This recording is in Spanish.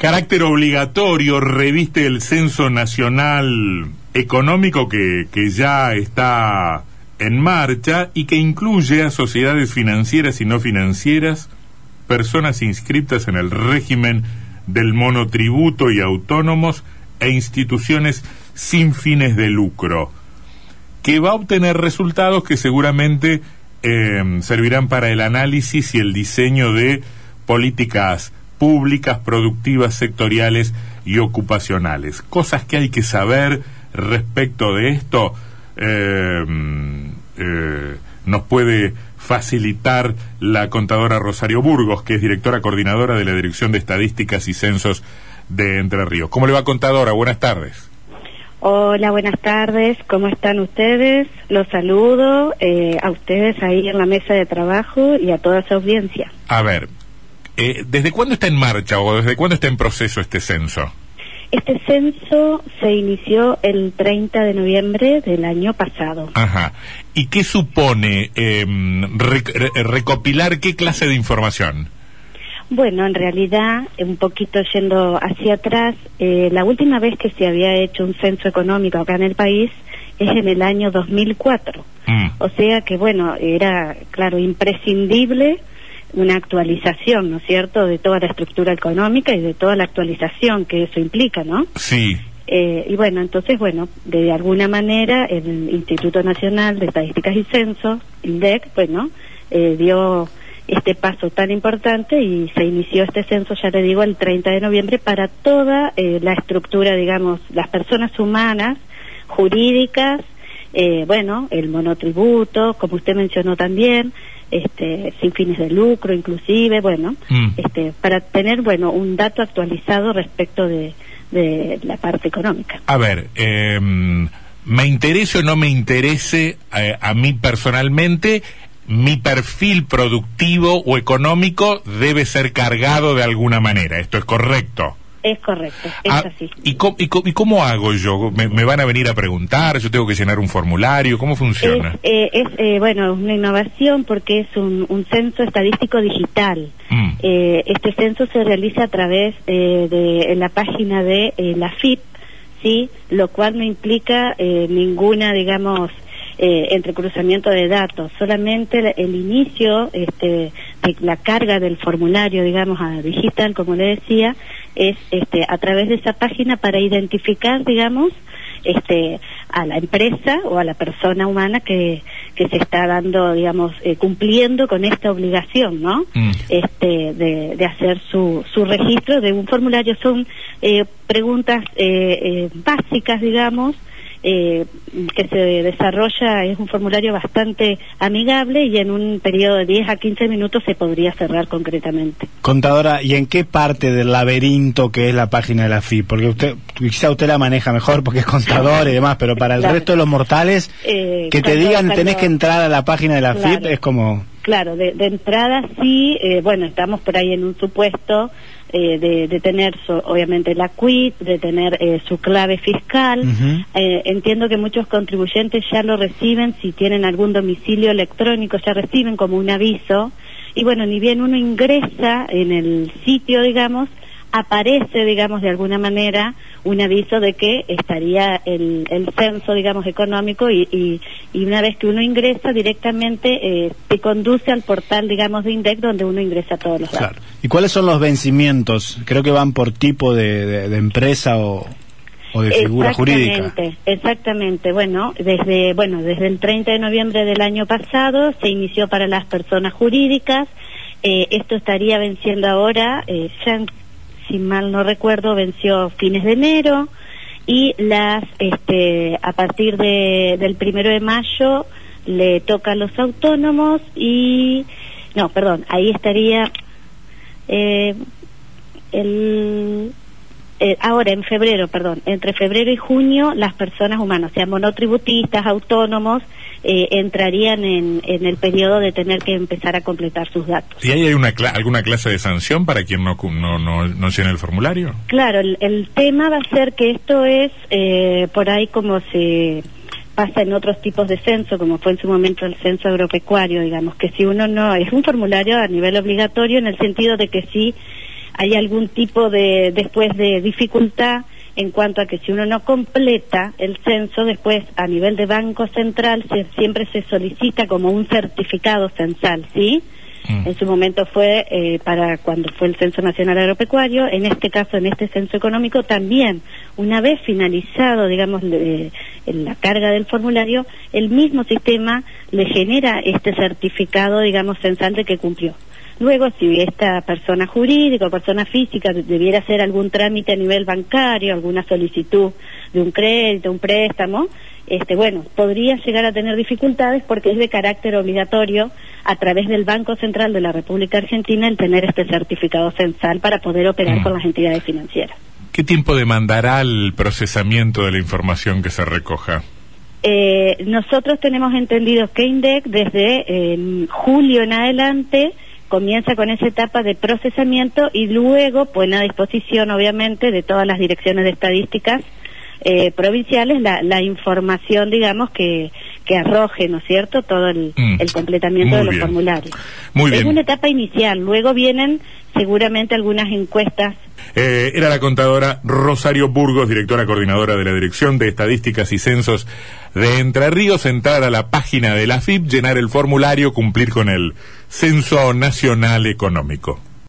carácter obligatorio reviste el Censo Nacional Económico que, que ya está en marcha y que incluye a sociedades financieras y no financieras, personas inscritas en el régimen del monotributo y autónomos e instituciones sin fines de lucro, que va a obtener resultados que seguramente eh, servirán para el análisis y el diseño de políticas públicas, productivas, sectoriales y ocupacionales. Cosas que hay que saber respecto de esto eh, eh, nos puede facilitar la contadora Rosario Burgos, que es directora coordinadora de la Dirección de Estadísticas y Censos de Entre Ríos. ¿Cómo le va, contadora? Buenas tardes. Hola, buenas tardes. ¿Cómo están ustedes? Los saludo eh, a ustedes ahí en la mesa de trabajo y a toda su audiencia. A ver, eh, ¿desde cuándo está en marcha o desde cuándo está en proceso este censo? Este censo se inició el 30 de noviembre del año pasado. Ajá. ¿Y qué supone em, recopilar qué clase de información? Bueno, en realidad, un poquito yendo hacia atrás, eh, la última vez que se había hecho un censo económico acá en el país es en el año 2004. Mm. O sea que, bueno, era, claro, imprescindible una actualización, ¿no es cierto?, de toda la estructura económica y de toda la actualización que eso implica, ¿no? Sí. Eh, y bueno, entonces, bueno, de alguna manera el Instituto Nacional de Estadísticas y Censos, INDEC, bueno, eh, dio este paso tan importante y se inició este censo, ya le digo, el 30 de noviembre para toda eh, la estructura, digamos, las personas humanas, jurídicas, bueno, el monotributo, como usted mencionó también, este, sin fines de lucro inclusive, bueno, mm. este, para tener, bueno, un dato actualizado respecto de, de la parte económica. A ver, em, me interese o no me interese eh, a mí personalmente, mi perfil productivo o económico debe ser cargado de alguna manera. ¿Esto es correcto? Es correcto, es ah, así. ¿y cómo, y, cómo, hago yo? ¿Me, van a venir a preguntar? ¿Yo tengo que llenar un formulario? ¿Cómo funciona? Es, eh, es eh, bueno, una innovación porque es un, un censo estadístico digital. Mm. Eh, este censo se realiza a través de la página de la FIP, ¿sí? Lo cual no implica ninguna, digamos, eh, entrecruzamiento de datos, solamente el, inicio este, de la carga del formulario, digamos, a digital, como le decía, es este, a través de esa página para identificar, digamos, este, a la empresa o a la persona humana que, que se está dando, digamos, eh, cumpliendo con esta obligación, ¿no? Mm. Este, de, de, hacer su, su registro de un formulario. Son eh, preguntas eh, eh básicas, digamos, eh, que se desarrolla es un formulario bastante amigable y en un periodo de 10 a 15 minutos se podría cerrar concretamente. Contadora, ¿y en qué parte del laberinto que es la página de la FIP? Porque usted, quizá usted la maneja mejor porque es contador y demás, pero para el resto de los mortales, eh, que te digan tenés que entrar a la página de la FIP es como... Claro, de, entrada sí, eh, bueno, estamos por ahí en un supuesto eh, de, tener obviamente la quit, de tener eh, su clave fiscal. entiendo que muchos contribuyentes ya lo reciben, si tienen algún domicilio electrónico, ya reciben como un aviso. Y bueno, ni bien uno ingresa en el sitio, digamos, aparece, digamos, de alguna manera un aviso de que estaría el, el censo, digamos, económico y, y, una vez que uno ingresa directamente eh, te conduce al portal, digamos, de INDEC donde uno ingresa todos los datos. ¿Y cuáles son los vencimientos? Creo que van por tipo de, de, empresa o, o de figura jurídica. Exactamente. Bueno, desde bueno desde el 30 de noviembre del año pasado se inició para las personas jurídicas. Eh, esto estaría venciendo ahora, eh, ya si mal no recuerdo, venció fines de enero y las, este, a partir de, del primero de mayo le toca a los autónomos y, no, perdón, ahí estaría eh, el, eh, ahora en febrero, perdón, entre febrero y junio las personas humanas, o sea, monotributistas, autónomos, eh, entrarían en, en, el periodo de tener que empezar a completar sus datos. ¿Y ahí hay una alguna clase de sanción para quien no, no, no, no llena el formulario? Claro, el, tema va a ser que esto es eh, por ahí como se pasa en otros tipos de censo, como fue en su momento el censo agropecuario, digamos, que si uno no, es un formulario a nivel obligatorio en el sentido de que si hay algún tipo de, después de dificultad en cuanto a que si uno no completa el censo, después a nivel de Banco Central siempre se solicita como un certificado censal, ¿sí? Mm. En su momento fue eh, para cuando fue el Censo Nacional Agropecuario, en este caso, en este censo económico, también, una vez finalizado, digamos, la carga del formulario, el mismo sistema le genera este certificado, digamos, censal de que cumplió. Luego, si esta persona jurídica o persona física debiera hacer algún trámite a nivel bancario, alguna solicitud de un crédito, un préstamo, este, bueno, podría llegar a tener dificultades porque es de carácter obligatorio a través del Banco Central de la República Argentina el tener este certificado censal para poder operar mm. con las entidades financieras. ¿Qué tiempo demandará el procesamiento de la información que se recoja? Eh, nosotros tenemos entendido que INDEC desde eh, julio en adelante comienza con esa etapa de procesamiento y luego pone a disposición, obviamente, de todas las direcciones de estadísticas eh, provinciales la, la, información, digamos, que, que arroje, ¿no es cierto?, todo el, mm. completamiento de los formularios. Muy es una etapa inicial, luego vienen seguramente algunas encuestas. Eh, era la contadora Rosario Burgos, directora coordinadora de la Dirección de Estadísticas y Censos de Entre Ríos, entrar a la página de la FIP, llenar el formulario, cumplir con el Censo Nacional Económico.